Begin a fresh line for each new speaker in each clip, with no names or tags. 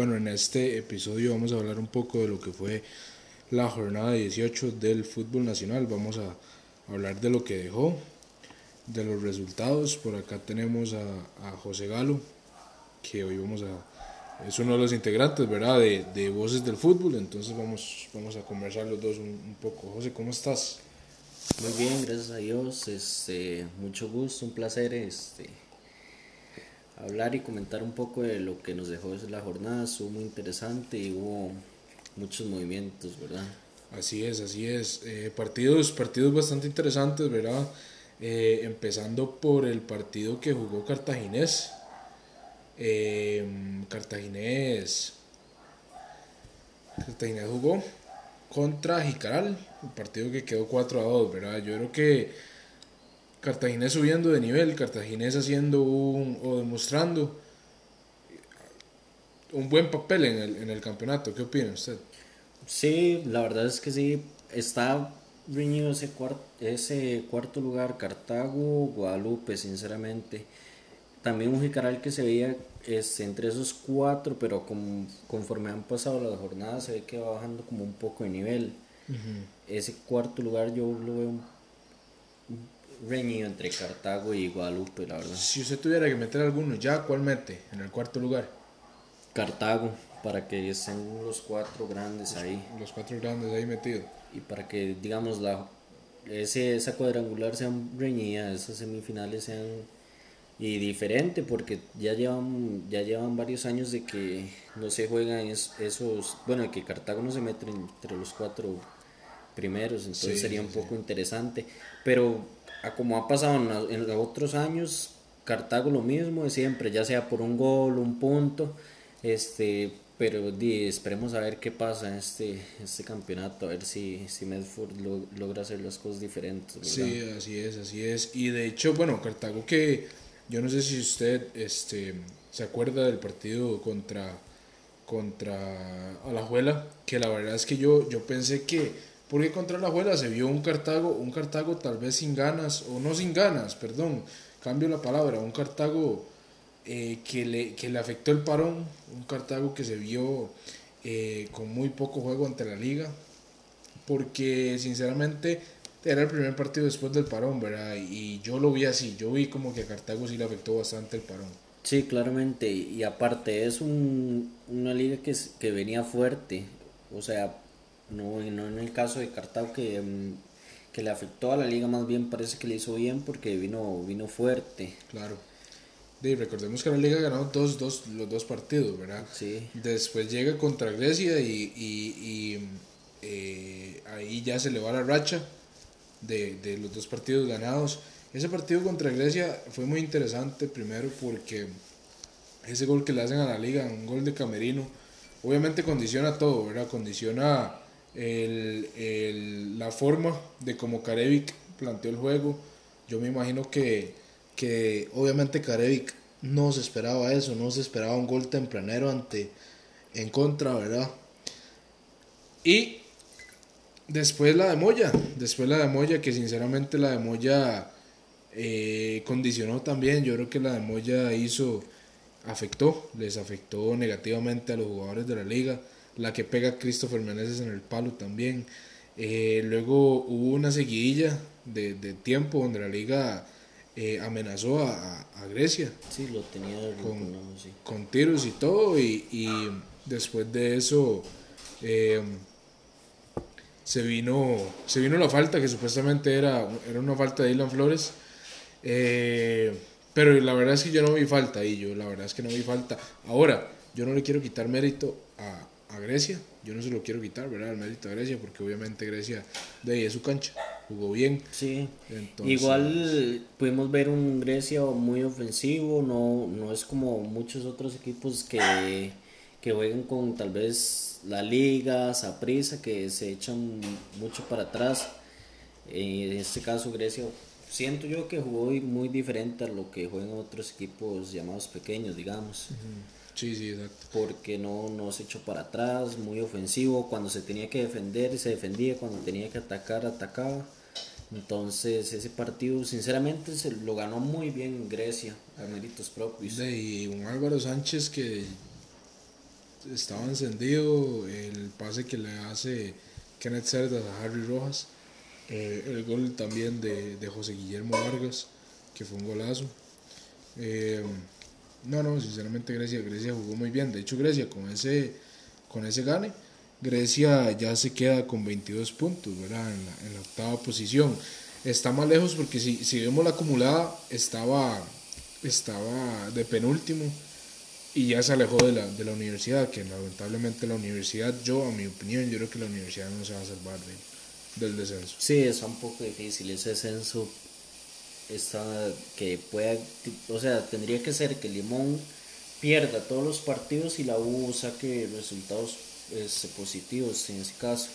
Bueno, en este episodio vamos a hablar un poco de lo que fue la jornada 18 del fútbol nacional. Vamos a hablar de lo que dejó, de los resultados. Por acá tenemos a, José Galo, que hoy vamos a... Es uno de los integrantes, ¿verdad? De, Voces del Fútbol. Entonces vamos, vamos a conversar los dos un, un poco. José, ¿cómo estás?
Muy bien, gracias a Dios. Este, mucho gusto, un placer este, hablar y comentar un poco de lo que nos dejó la jornada. Estuvo muy interesante y hubo muchos movimientos, ¿verdad?
Así es, así es. Eh, partidos, partidos bastante interesantes, ¿verdad? Eh, empezando por el partido que jugó Cartaginés. Eh, Cartaginés. Cartaginés jugó contra Jicaral, un partido que quedó 4 a 2, ¿verdad? Yo creo que Cartaginés subiendo de nivel, Cartaginés haciendo un, o demostrando un buen papel en el, en el campeonato. ¿Qué opina usted?
Sí, la verdad es que sí, está reñido ese, ese cuarto lugar, Cartago, Guadalupe, sinceramente. También un Jicaral que se veía es, entre esos cuatro, pero conforme han pasado las jornadas se ve que va bajando como un poco de nivel. Ese cuarto lugar yo lo veo reñido entre Cartago y Guadalupe, la verdad.
Si usted tuviera que meter alguno ya, ¿cuál mete en el cuarto lugar?
Cartago, para que estén los cuatro grandes ahí.
Los cuatro grandes ahí metidos.
Y para que, digamos, la, ese, esa cuadrangular sea reñida, esas semifinales sean y diferente porque ya llevan ya llevan varios años de que no se juegan esos bueno que Cartago no se mete entre los cuatro primeros entonces sería un poco interesante pero a como ha pasado en, otros años Cartago lo mismo de siempre ya sea por un gol un punto este pero di, esperemos a ver qué pasa en este, este campeonato, a ver si, si Medford logra hacer las cosas diferentes.
Sí, así es, así es. Y de hecho, bueno, Cartago que yo no sé si usted este, se acuerda del partido contra, contra Alajuela, que la verdad es que yo, yo pensé que, porque contra Alajuela se vio un Cartago, un Cartago tal vez sin ganas, o no sin ganas, perdón, cambio la palabra, un Cartago eh, que, le, que le afectó el parón, un Cartago que se vio eh, con muy poco juego ante la liga, porque sinceramente era el primer partido después del parón, ¿verdad? Y yo lo vi así, yo vi como que a Cartago sí le afectó bastante el parón.
Sí, claramente, y aparte es un, una liga que, que venía fuerte, o sea, no, no en el caso de Cartago que, mm, que le afectó a la liga, más bien parece que le hizo bien porque vino, vino fuerte.
Claro. Y recordemos que la liga ganó dos, dos, los dos partidos, ¿verdad?
Sí.
Después llega contra Grecia y, y, eh, ahí ya se le va la racha de, de, los dos partidos ganados. Ese partido contra Grecia fue muy interesante, primero porque ese gol que le hacen a la liga, un gol de Camerino, obviamente condiciona todo, ¿verdad? Condiciona el, el, la forma de cómo Karevic planteó el juego. Yo me imagino que, que obviamente Karevic no se esperaba eso, no se esperaba un gol tempranero ante en contra, ¿verdad? Y Después la de Moya, después la de Moya, que sinceramente la de Moya eh, condicionó también, yo creo que la de Moya hizo, afectó, les afectó negativamente a los jugadores de la liga, la que pega a Christopher Meneses en el palo también. Eh, luego hubo una seguidilla de, tiempo donde la liga eh, amenazó a, Grecia.
Sí, lo tenía
con, con tiros y todo, y, y después de eso se vino, se vino la falta, que supuestamente era, era una falta de Ilan Flores. Eh, pero la verdad es que yo no vi falta ahí, yo la verdad es que no vi falta. Ahora, yo no le quiero quitar mérito a, a Grecia, yo no se lo quiero quitar, ¿verdad? El mérito a Grecia, porque obviamente Grecia de ahí es su cancha, jugó bien.
Sí, igual pudimos ver un Grecia muy ofensivo, no, no es como muchos otros equipos que, que juegan con tal vez la liga, Saprisa, que se echan mucho para atrás. En este caso Grecia, siento yo que jugó muy diferente a lo que juegan otros equipos llamados pequeños, digamos.
Sí, sí, exacto.
Porque no, no se echó para atrás, muy ofensivo. Cuando se tenía que defender, se defendía. Cuando tenía que atacar, atacaba. Entonces, ese partido, sinceramente, se lo ganó muy bien Grecia, a méritos propios.
y un Álvaro Sánchez que estaba encendido, el pase que le hace Kenneth Cerdas a Harry Rojas, eh, el gol también de, de, José Guillermo Vargas, que fue un golazo. Eh, no, no, sinceramente Grecia, Grecia jugó muy bien. De hecho, Grecia con ese, con ese gane, Grecia ya se queda con 22 puntos, ¿verdad? En la, octava posición. Está más lejos porque si, si vemos la acumulada, estaba, estaba de penúltimo y ya se alejó de la, de la universidad, que lamentablemente la universidad, yo a mi opinión, yo creo que la universidad no se va a salvar del descenso.
Sí, es un poco difícil ese descenso está que pueda, o sea, tendría que ser que Limón pierda todos los partidos y la U saque resultados este, positivos en ese caso.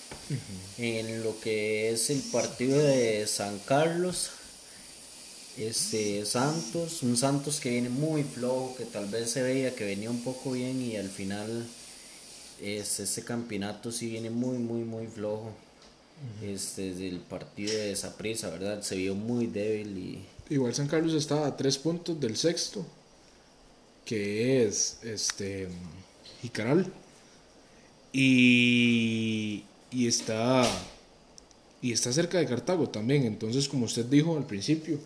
En lo que es el partido de San Carlos, este Santos, un Santos que viene muy flojo, que tal vez se veía que venía un poco bien y al final este, este campeonato sí viene muy, muy, muy flojo. Este, desde el partido de esa prisa, ¿verdad? Se vio muy débil y...
Igual San Carlos está a tres puntos del sexto, que es este Jicaral. Y, y está y está cerca de Cartago también. Entonces, como usted dijo al principio,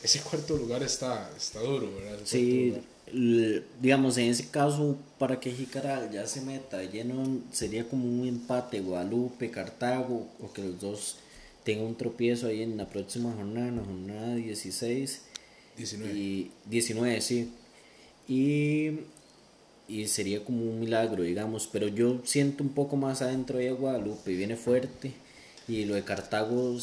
ese cuarto lugar está, está duro, ¿verdad?
sí, digamos, en ese caso, para que Jicaral ya se meta lleno, sería como un empate Guadalupe, Cartago, o que los dos tengan un tropiezo ahí en la próxima jornada, en la jornada 16. 19. Y 19, sí. Y, y sería como un milagro, digamos, pero yo siento un poco más adentro de Guadalupe, viene fuerte y lo de Cartago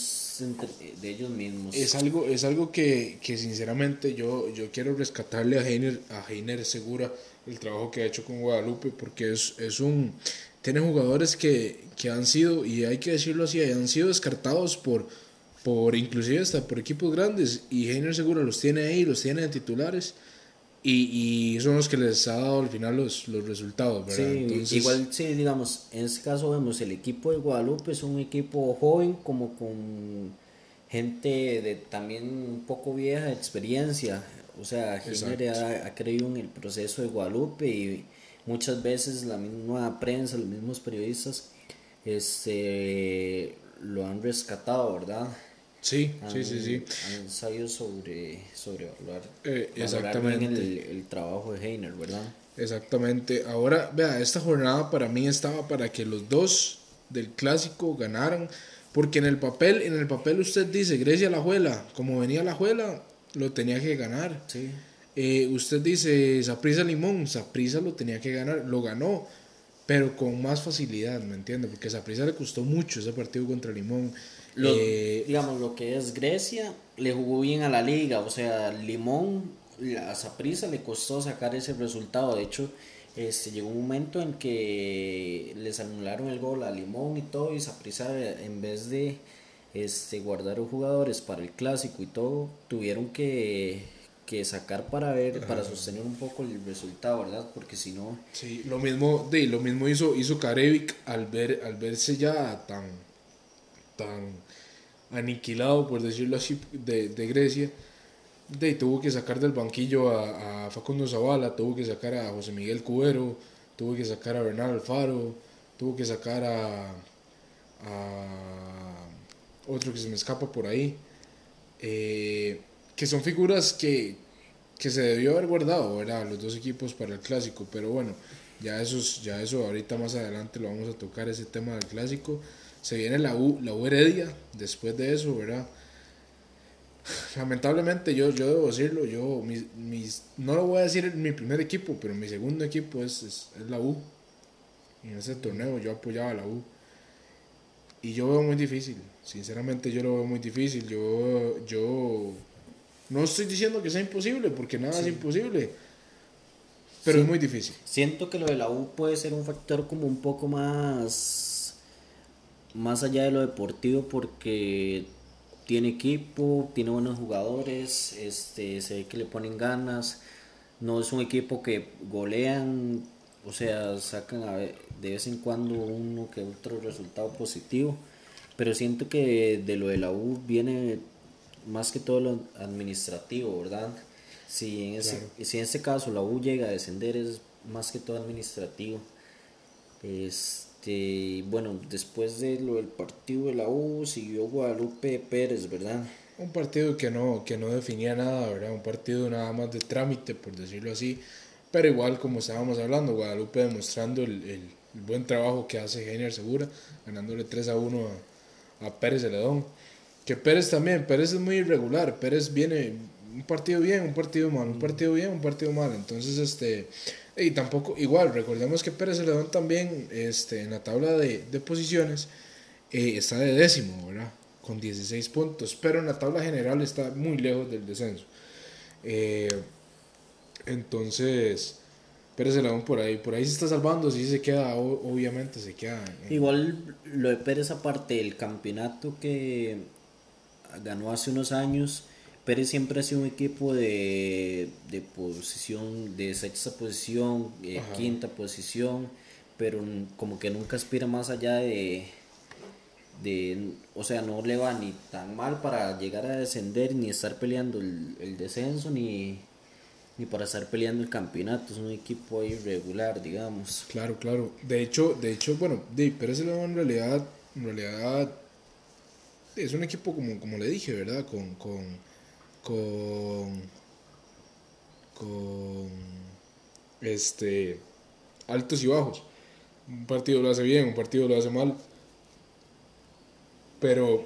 de ellos mismos.
Es algo, es algo que, que sinceramente yo, yo quiero rescatarle a Heiner, a Heiner Segura el trabajo que ha hecho con Guadalupe porque es, es un tiene jugadores que, que, han sido, y hay que decirlo así, han sido descartados por, por inclusive hasta por equipos grandes y Heiner Segura los tiene ahí, los tiene de titulares y, y, son los que les ha dado al final los, los resultados, ¿verdad?
Sí, igual, sí, digamos, en este caso vemos el equipo de Guadalupe es un equipo joven, como con gente de también un poco vieja de experiencia. O sea, Henry ha, ha, creído en el proceso de Guadalupe y muchas veces la misma prensa, los mismos periodistas, este, lo han rescatado, ¿verdad?
Sí, sí, sí, sí.
Han sabido sobre, sobre evaluar,
eh, exactamente.
el, el, trabajo de Heiner, ¿verdad?
Exactamente. Ahora, vea, esta jornada para mí estaba para que los dos del clásico ganaran, porque en el papel, en el papel usted dice Grecia la juela, como venía la juela, lo tenía que ganar.
Sí.
Eh, usted dice Saprisa Limón, Saprisa lo tenía que ganar, lo ganó, pero con más facilidad, ¿me entiende? Porque Saprisa le costó mucho ese partido contra Limón.
Lo, eh, digamos, lo que es Grecia, le jugó bien a la liga, o sea, Limón, a Saprisa le costó sacar ese resultado, de hecho, este, llegó un momento en que les anularon el gol a Limón y todo, y Saprisa en vez de este, guardar los jugadores para el clásico y todo, tuvieron que, que sacar para ver, para sostener un poco el resultado, ¿verdad? Porque si no...
Sí, lo mismo, de, lo mismo hizo, hizo Karevic al, ver, al verse ya tan, tan aniquilado, por decirlo así, de, de Grecia. De, tuvo que sacar del banquillo a, a, Facundo Zavala, tuvo que sacar a José Miguel Cubero, tuvo que sacar a Bernal Alfaro, tuvo que sacar a, a otro que se me escapa por ahí, eh, que son figuras que, que se debió haber guardado, ¿verdad? Los dos equipos para el clásico, pero bueno, ya, esos, ya eso ahorita más adelante lo vamos a tocar, ese tema del clásico. Se viene la U, la U Heredia después de eso, ¿verdad? Lamentablemente yo, yo debo decirlo, yo mis, mis, no lo voy a decir mi primer equipo, pero mi segundo equipo es, es, es la U. Y en ese torneo yo apoyaba a la U. Y yo veo muy difícil, sinceramente yo lo veo muy difícil. Yo, yo no estoy diciendo que sea imposible, porque nada sí. es imposible. Pero sí. es muy difícil.
Siento que lo de la U puede ser un factor como un poco más más allá de lo deportivo porque tiene equipo, tiene buenos jugadores, este, se ve que le ponen ganas, no es un equipo que golean, o sea, sacan a de vez en cuando uno que otro resultado positivo, pero siento que de lo de la U viene más que todo lo administrativo, ¿verdad? Si en, ese, claro. si en este caso la U llega a descender es más que todo administrativo Este, bueno, después de lo del partido de la U siguió Guadalupe Pérez, ¿verdad?
Un partido que no, que no definía nada, ¿verdad? Un partido nada más de trámite, por decirlo así. Pero igual, como estábamos hablando, Guadalupe demostrando el, el, buen trabajo que hace Genial Segura, ganándole 3 a 1 a, a Pérez Celedón. Que Pérez también, Pérez es muy irregular, Pérez viene un partido bien, un partido mal, un partido bien, un partido mal. Entonces, este, y tampoco, igual, recordemos que Pérez Celedón también, este, en la tabla de, de posiciones, eh, está de décimo, ¿verdad? Con 16 puntos, pero en la tabla general está muy lejos del descenso. Eh, entonces, Pérez Celedón por ahí, por ahí se está salvando, sí se queda, obviamente se queda.
Igual lo de Pérez aparte del campeonato que ganó hace unos años, Pérez siempre ha sido un equipo de, de posición, de sexta posición, eh, quinta posición, pero como que nunca aspira más allá de, de, o sea, no le va ni tan mal para llegar a descender, ni estar peleando el, el descenso, ni, ni para estar peleando el campeonato, es un equipo ahí regular, digamos.
Claro, claro. De hecho, de hecho, bueno, de Pérez en realidad, en realidad es un equipo como, como le dije, ¿verdad? Con, con con, con este, altos y bajos. Un partido lo hace bien, un partido lo hace mal. Pero,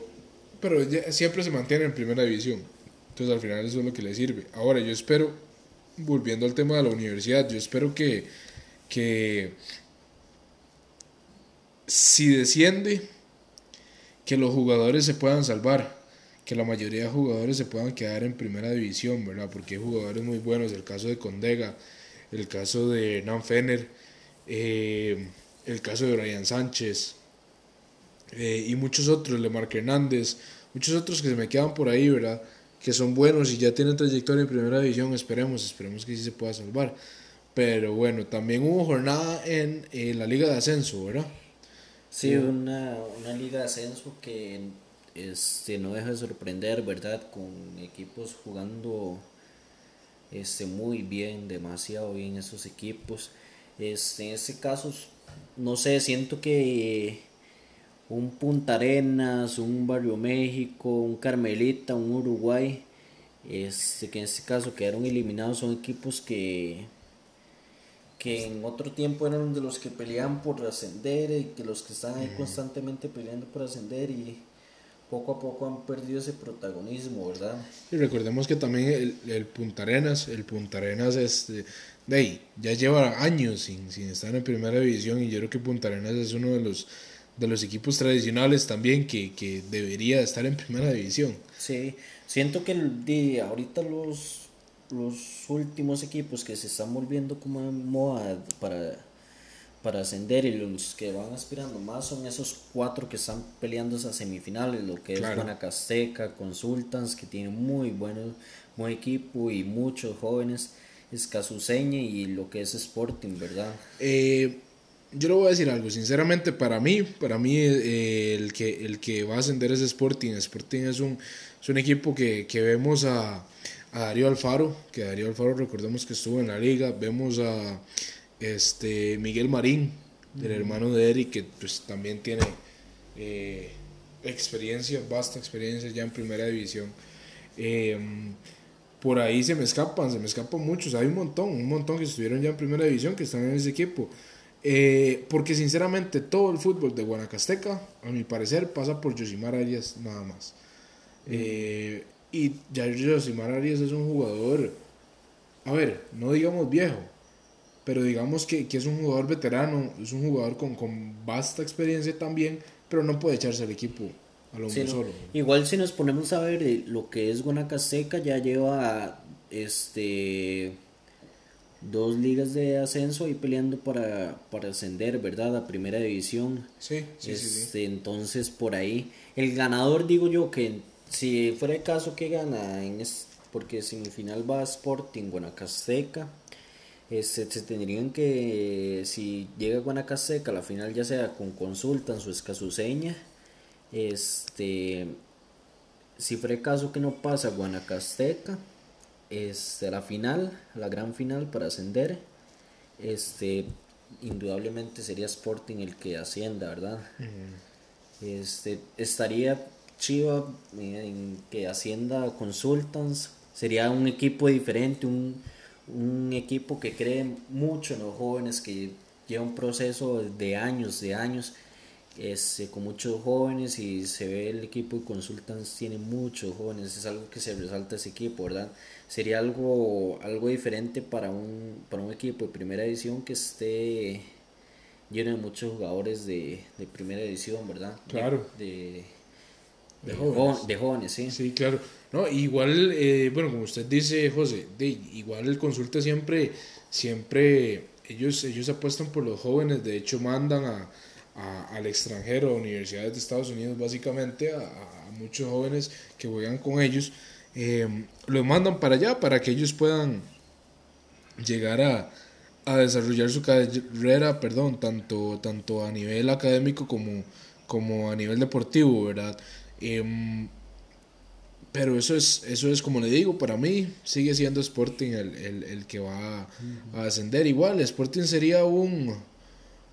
pero siempre se mantiene en primera división. Entonces al final eso es lo que le sirve. Ahora yo espero, volviendo al tema de la universidad, yo espero que, que si desciende, que los jugadores se puedan salvar que la mayoría de jugadores se puedan quedar en primera división, ¿verdad? Porque hay jugadores muy buenos, el caso de Condega, el caso de Nan Fener, eh, el caso de Brian Sánchez eh, y muchos otros, Lemarque Hernández, muchos otros que se me quedan por ahí, ¿verdad? Que son buenos y ya tienen trayectoria en primera división, esperemos, esperemos que sí se pueda salvar. Pero bueno, también hubo jornada en, la Liga de Ascenso, ¿verdad?
Sí, una, una Liga de Ascenso que este, no deja de sorprender, ¿verdad? Con equipos jugando este, muy bien, demasiado bien esos equipos. Este, en este caso, no sé, siento que un Punta Arenas, un Barrio México, un Carmelita, un Uruguay, este, que en este caso quedaron eliminados, son equipos que, que en otro tiempo eran de los que peleaban por ascender y que los que están ahí constantemente peleando por ascender y poco a poco han perdido ese protagonismo, ¿verdad?
Y recordemos que también el, el Punta Arenas, el Punta Arenas este, de ahí, ya lleva años sin, sin estar en primera división y yo creo que Punta Arenas es uno de los de los equipos tradicionales también que, que debería estar en primera división.
Sí, siento que de ahorita los, los últimos equipos que se están volviendo como en moda para para ascender y los que van aspirando más son esos cuatro que están peleando esas semifinales, lo que es Guanacasteca, Consultants, que tiene muy buen, buen equipo y muchos jóvenes, Escasuseña y lo que es Sporting, ¿verdad?
Eh, yo le voy a decir algo, sinceramente para mí, para mí eh, el, que, el que va a ascender es Sporting, Sporting es un, es un equipo que, que vemos a, a Darío Alfaro, que Darío Alfaro recordemos que estuvo en la liga, vemos a este, Miguel Marín, el hermano de Eric, que pues también tiene eh, experiencia, vasta experiencia ya en primera división. Em, por ahí se me escapan, se me escapan muchos, hay un montón, un montón que estuvieron ya en primera división, que están en ese equipo. Eh, porque sinceramente todo el fútbol de Guanacasteca, a mi parecer, pasa por Josimar Arias nada más. Eh, y ya Josimar Arias es un jugador, a ver, no digamos viejo, pero digamos que, que, es un jugador veterano, es un jugador con, con, vasta experiencia también, pero no puede echarse al equipo a lo solo.
Igual si nos ponemos a ver eh, lo que es Guanacasteca, ya lleva este dos ligas de ascenso y peleando para, para ascender, ¿verdad? A primera división.
Sí, sí, sí,
este, Entonces, por ahí, el ganador, digo yo, que si fuera el caso que gana, en porque semifinal va a Sporting Guanacasteca este, se tendrían que, si llega Guanacasteca, la final ya sea con consulta en su escasuseña, este, si fuera caso que no pasa Guanacasteca, este, la final, la gran final para ascender, este, indudablemente sería Sporting el que ascienda, ¿verdad? Este, estaría chiva eh, en que ascienda Consultants, sería un equipo diferente, un, un equipo que cree mucho en los jóvenes, que lleva un proceso de años, de años, este, con muchos jóvenes y se ve el equipo de Consultants tiene muchos jóvenes, es algo que se resalta ese equipo, ¿verdad? Sería algo, algo diferente para un, para un equipo de primera edición que esté lleno de muchos jugadores de, de primera edición, ¿verdad?
Claro.
De,
De
de,
jóvenes.
de jóvenes, sí.
Sí, claro. No, igual, eh, bueno, como usted dice, José, de, igual el consulta siempre, siempre, ellos, ellos apuestan por los jóvenes, de hecho mandan a, a- al extranjero, a universidades de Estados Unidos, básicamente, a, a muchos jóvenes que juegan con ellos, eh, los mandan para allá para que ellos puedan llegar a, a desarrollar su carrera, perdón, tanto, tanto a nivel académico como, como a nivel deportivo, ¿verdad? Em, pero eso es, eso es como le digo, para mí sigue siendo Sporting el, el, el que va a, a ascender. Igual, Sporting sería un,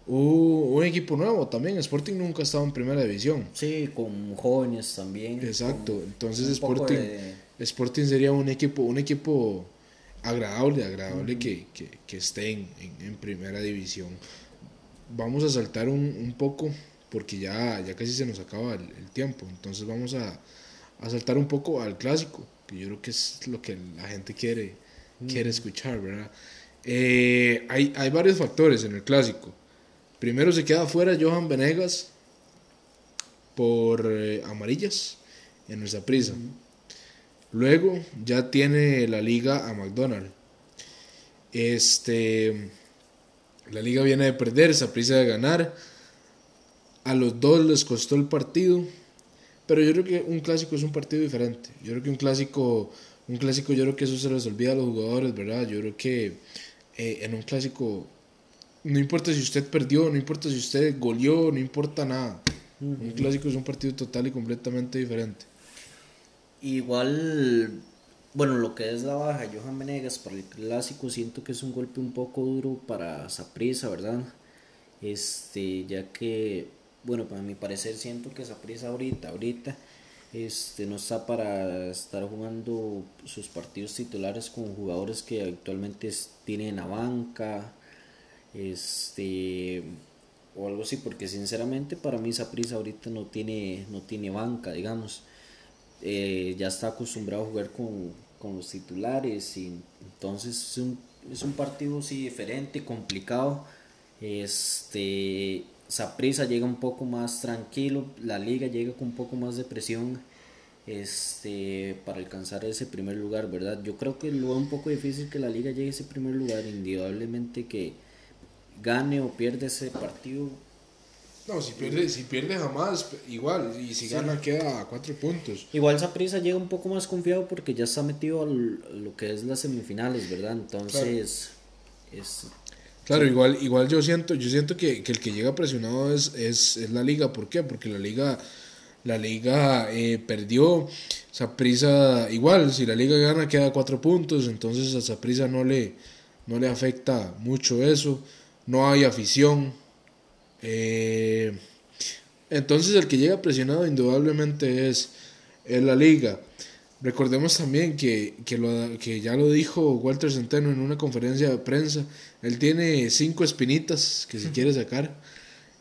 un, un equipo nuevo también. Sporting nunca ha estado en primera división.
Sí, con jóvenes también.
Exacto,
con
entonces Sporting,
de-
Sporting sería un equipo, un equipo agradable, agradable que, que, que esté en, en- en primera división. Vamos a saltar un, un poco porque ya, ya casi se nos acaba el, el tiempo, entonces vamos a, a saltar un poco al clásico, que yo creo que es lo que la gente quiere, quiere escuchar, ¿verdad? Eh, hay, hay varios factores en el clásico. Primero se queda fuera Johan Venegas por eh, amarillas en nuestra prisa. Luego ya tiene la liga a McDonald's. Este, la liga viene de perder, esa prisa de ganar. A los dos les costó el partido, pero yo creo que un clásico es un partido diferente. Yo creo que un clásico, un clásico, yo creo que eso se les olvida a los jugadores, ¿verdad? Yo creo que eh, en un clásico no importa si usted perdió, no importa si usted goleó, no importa nada. Un clásico es un partido total y completamente diferente.
Igual, bueno, lo que es la baja Johan Venegas para el clásico, siento que es un golpe un poco duro para Saprissa, ¿verdad? Este, ya que, bueno, para mi parecer siento que Saprissa ahorita, ahorita, este, no está para estar jugando sus partidos titulares con jugadores que actualmente tienen la banca, este, o algo así, porque sinceramente para mí Saprissa ahorita no tiene, no tiene banca, digamos eh, ya está acostumbrado a jugar con, con los titulares y entonces es un, es un partido sí diferente, complicado. Este Saprissa llega un poco más tranquilo, la liga llega con un poco más de presión este para alcanzar ese primer lugar, ¿verdad? Yo creo que lo veo un poco difícil que la liga llegue a ese primer lugar, indudablemente que gane o pierde ese partido
No, si pierde, si pierde jamás, igual, y si gana queda a cuatro puntos.
Igual Saprissa llega un poco más confiado porque ya está metido a lo que es las semifinales, ¿verdad? Entonces, es
Claro, igual, igual yo siento, yo siento que, que el que llega presionado es, es, es la liga. ¿Por qué? Porque la liga, la liga eh, perdió. Saprisa, igual, si la liga gana queda cuatro puntos, entonces a Saprisa no le, no le afecta mucho eso. No hay afición. Eh, entonces el que llega presionado indudablemente es, es la liga. Recordemos también que, que, lo, que ya lo dijo Walter Centeno en una conferencia de prensa. Él tiene cinco espinitas que se quiere sacar.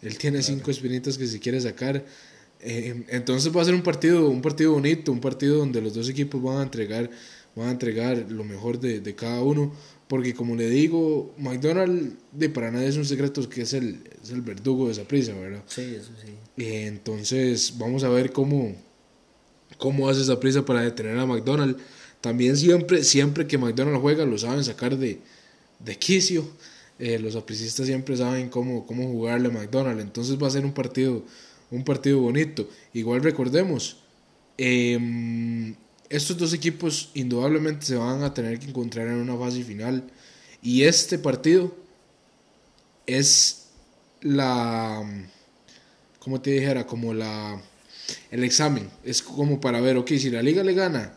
Él tiene cinco espinitas que se quiere sacar. Eh, entonces va a ser un partido, un partido bonito, un partido donde los dos equipos van a entregar, van a entregar lo mejor de, de cada uno. Porque como le digo, McDonald's de para nadie es un secreto que es el, es el verdugo de esa prisa, ¿verdad?
sí, eso sí.
Eh, entonces vamos a ver cómo, cómo hace esa prisa para detener a McDonald's. También siempre, siempre que McDonald's juega lo saben sacar de, de quicio. Eh, los apricistas siempre saben cómo, cómo jugarle a McDonald's. Entonces va a ser un partido, un partido bonito. Igual recordemos, em, estos dos equipos indudablemente se van a tener que encontrar en una fase final. Y este partido es la como te dijera, como la el examen, es como para ver, ok, si la liga le gana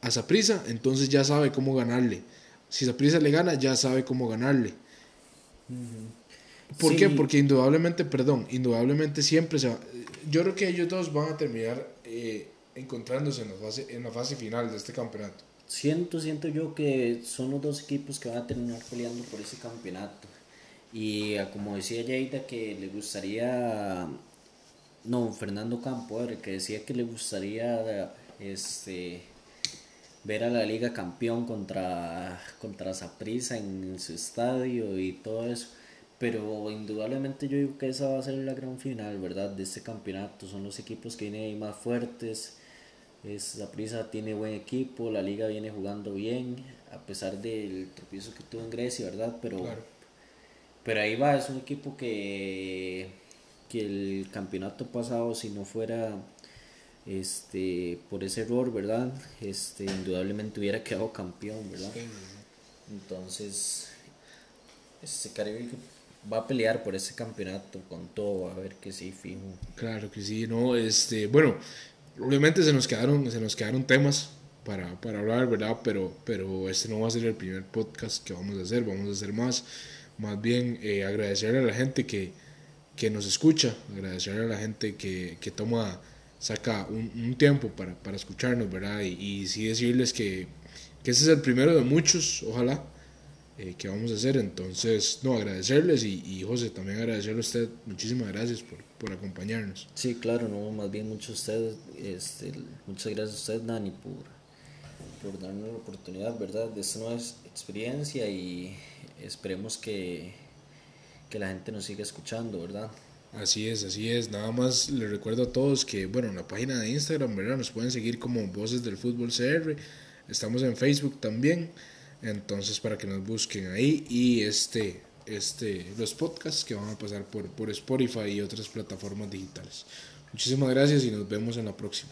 a Saprisa, entonces ya sabe cómo ganarle. Si Saprisa le gana, ya sabe cómo ganarle. ¿Por qué? Porque indudablemente, perdón, indudablemente siempre se va, Yo creo que ellos dos van a terminar eh, encontrándose en la, fase, en la fase final de este campeonato.
Siento, siento yo que son los dos equipos que van a terminar peleando por ese campeonato. Y ah, como decía Yeida que le gustaría, no, Fernando Campo, que decía que le gustaría este, ver a la liga campeón contra, contra Saprissa en su estadio y todo eso. Pero indudablemente yo digo que esa va a ser la gran final, ¿verdad? De este campeonato. Son los equipos que vienen ahí más fuertes. esa prisa tiene buen equipo, la liga viene jugando bien, a pesar del tropiezo que tuvo en Grecia, ¿verdad? Pero, pero ahí va, es un equipo que, que el campeonato pasado, si no fuera este por ese error, ¿verdad? Este, indudablemente hubiera quedado campeón, ¿verdad? Entonces, este Caribe va a pelear por ese campeonato con todo, a ver que sí, fijo.
Claro que sí, no, este, bueno, obviamente se nos quedaron, se nos quedaron temas para, para hablar, ¿verdad? Pero, pero este no va a ser el primer podcast que vamos a hacer, vamos a hacer más. Más bien eh, agradecerle a la gente que, que nos escucha, agradecerle a la gente que, que toma, saca un, un tiempo para, para, escucharnos, ¿verdad? Y, y sí decirles que, que ese es el primero de muchos, ojalá eh, que vamos a hacer. Entonces, no, agradecerles y, y, José, también agradecerle a usted. Muchísimas gracias por, por acompañarnos.
Sí, claro, no, más bien mucho usted, este, muchas gracias a usted, Dani, por, por darnos la oportunidad, ¿verdad? De esta nueva experiencia y esperemos que, que la gente nos siga escuchando, ¿verdad?
Así es, así es. Nada más les recuerdo a todos que, bueno, en la página de Instagram, ¿verdad? Nos pueden seguir como Voces del Fútbol CR. Estamos en Facebook también. Entonces, para que nos busquen ahí y este, este, los podcasts que van a pasar por, por Spotify y otras plataformas digitales. Muchísimas gracias y nos vemos en la próxima.